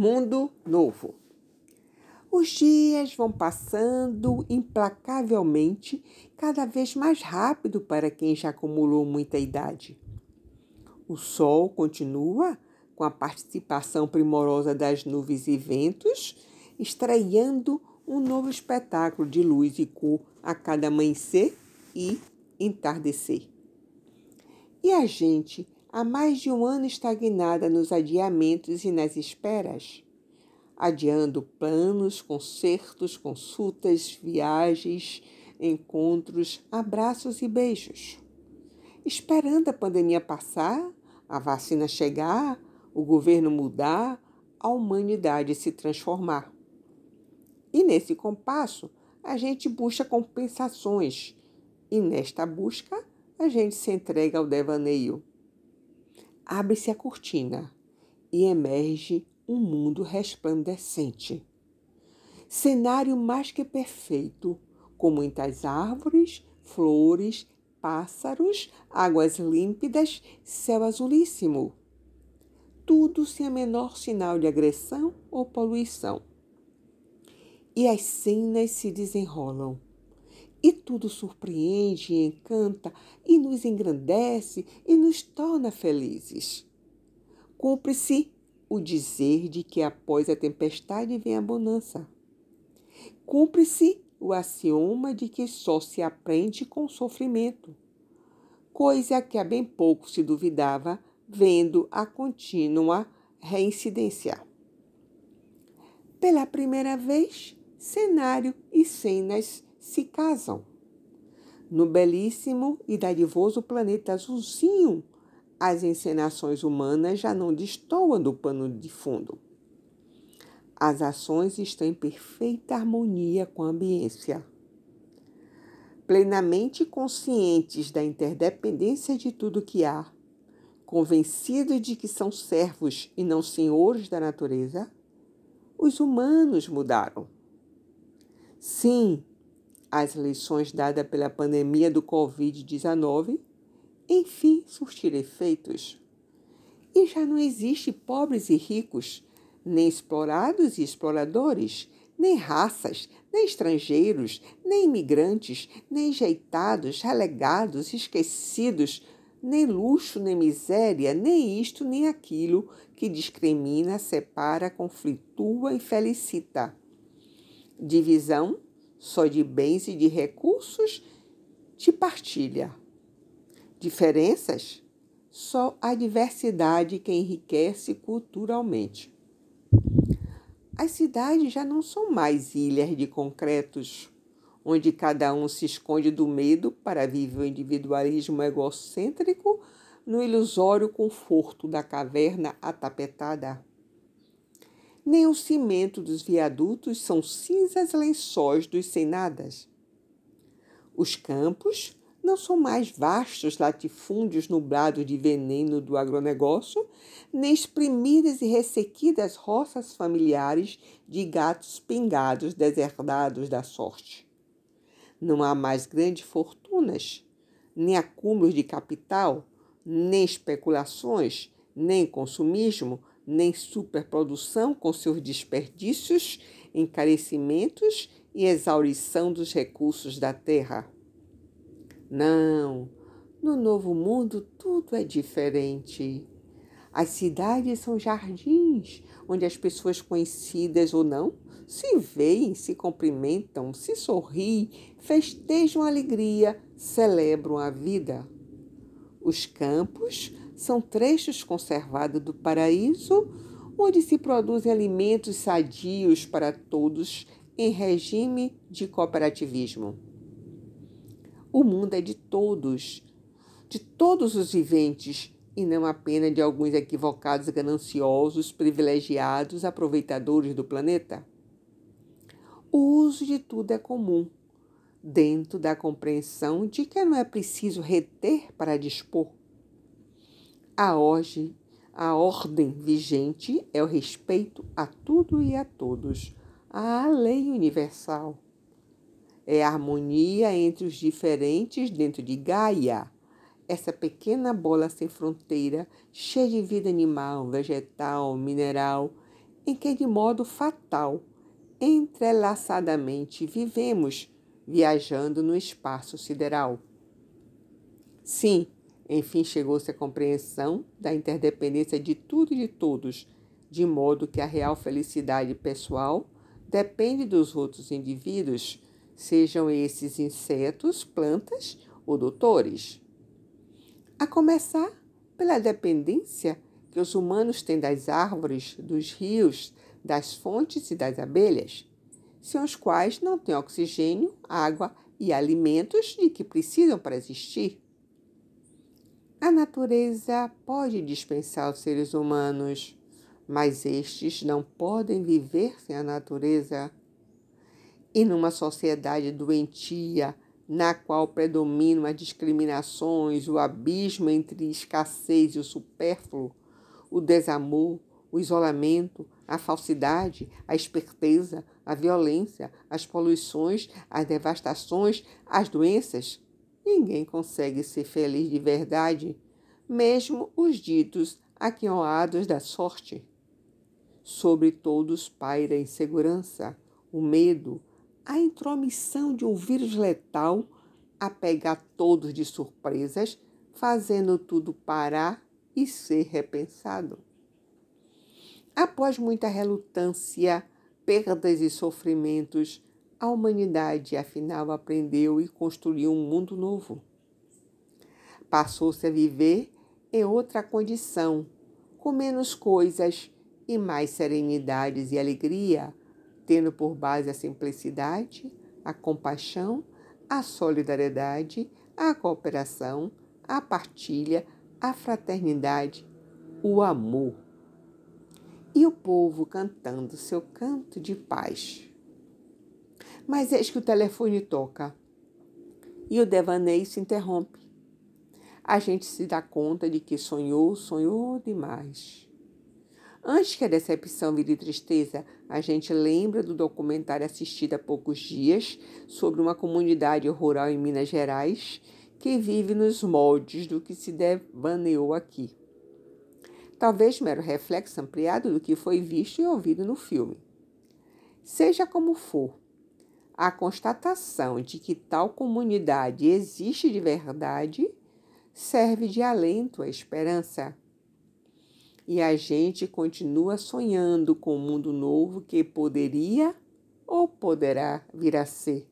Mundo Novo. Os dias vão passando implacavelmente, cada vez mais rápido para quem já acumulou muita idade. O sol continua com a participação primorosa das nuvens e ventos, estreando um novo espetáculo de luz e cor a cada amanhecer e entardecer. E a gente há mais de um ano estagnada nos adiamentos e nas esperas, adiando planos, concertos, consultas, viagens, encontros, abraços e beijos. Esperando a pandemia passar, a vacina chegar, o governo mudar, a humanidade se transformar. E nesse compasso, a gente busca compensações, e nesta busca, a gente se entrega ao devaneio abre-se a cortina e emerge um mundo resplandecente. Cenário mais que perfeito, com muitas árvores, flores, pássaros, águas límpidas, céu azulíssimo. Tudo sem a menor sinal de agressão ou poluição. E as cenas se desenrolam e tudo surpreende e encanta e nos engrandece e nos torna felizes. Cumpre-se o dizer de que após a tempestade vem a bonança. Cumpre-se o axioma de que só se aprende com sofrimento, coisa que há bem pouco se duvidava, vendo a contínua reincidência. Pela primeira vez, cenário e cenas se casam. No belíssimo e dadivoso planeta azulzinho, as encenações humanas já não destoam do pano de fundo. As ações estão em perfeita harmonia com a ambiência. Plenamente conscientes da interdependência de tudo que há, convencidos de que são servos e não senhores da natureza, os humanos mudaram. Sim, as lições dadas pela pandemia do Covid-19, enfim, surtir efeitos. E já não existe pobres e ricos, nem explorados e exploradores, nem raças, nem estrangeiros, nem imigrantes, nem jeitados, relegados, esquecidos, nem luxo, nem miséria, nem isto, nem aquilo que discrimina, separa, conflitua e felicita. Divisão só de bens e de recursos de partilha. Diferenças? Só a diversidade que enriquece culturalmente. As cidades já não são mais ilhas de concretos, onde cada um se esconde do medo para viver o individualismo egocêntrico no ilusório conforto da caverna atapetada nem o cimento dos viadutos são cinzas lençóis dos sem-nadas. Os campos não são mais vastos latifúndios nublados de veneno do agronegócio, nem exprimidas e ressequidas roças familiares de gatos pingados deserdados da sorte. Não há mais grandes fortunas, nem acúmulos de capital, nem especulações, nem consumismo, nem superprodução com seus desperdícios, encarecimentos e exaurição dos recursos da terra. Não, no novo mundo tudo é diferente. As cidades são jardins onde as pessoas conhecidas ou não se veem, se cumprimentam, se sorriem, festejam a alegria, celebram a vida. Os campos são trechos conservados do paraíso, onde se produzem alimentos sadios para todos em regime de cooperativismo. O mundo é de todos, de todos os viventes, e não apenas de alguns equivocados, gananciosos, privilegiados, aproveitadores do planeta. O uso de tudo é comum, dentro da compreensão de que não é preciso reter para dispor. A ordem, a ordem vigente é o respeito a tudo e a todos, a lei universal. É a harmonia entre os diferentes dentro de Gaia, essa pequena bola sem fronteira, cheia de vida animal, vegetal, mineral, em que de modo fatal, entrelaçadamente vivemos, viajando no espaço sideral. Sim, enfim chegou-se à compreensão da interdependência de tudo e de todos, de modo que a real felicidade pessoal depende dos outros indivíduos, sejam esses insetos, plantas ou doutores. A começar pela dependência que os humanos têm das árvores, dos rios, das fontes e das abelhas, sem os quais não têm oxigênio, água e alimentos de que precisam para existir. A natureza pode dispensar os seres humanos, mas estes não podem viver sem a natureza. E numa sociedade doentia, na qual predominam as discriminações, o abismo entre escassez e o supérfluo, o desamor, o isolamento, a falsidade, a esperteza, a violência, as poluições, as devastações, as doenças. Ninguém consegue ser feliz de verdade, mesmo os ditos aquinhoados da sorte. Sobre todos paira a insegurança, o medo, a intromissão de um vírus letal a pegar todos de surpresas, fazendo tudo parar e ser repensado. Após muita relutância, perdas e sofrimentos, a humanidade afinal aprendeu e construiu um mundo novo. Passou-se a viver em outra condição, com menos coisas e mais serenidades e alegria, tendo por base a simplicidade, a compaixão, a solidariedade, a cooperação, a partilha, a fraternidade, o amor. E o povo cantando seu canto de paz. Mas eis que o telefone toca e o devaneio se interrompe. A gente se dá conta de que sonhou, sonhou demais. Antes que a decepção vire tristeza, a gente lembra do documentário assistido há poucos dias sobre uma comunidade rural em Minas Gerais que vive nos moldes do que se devaneou aqui. Talvez mero reflexo ampliado do que foi visto e ouvido no filme. Seja como for, a constatação de que tal comunidade existe de verdade serve de alento à esperança e a gente continua sonhando com um mundo novo que poderia ou poderá vir a ser.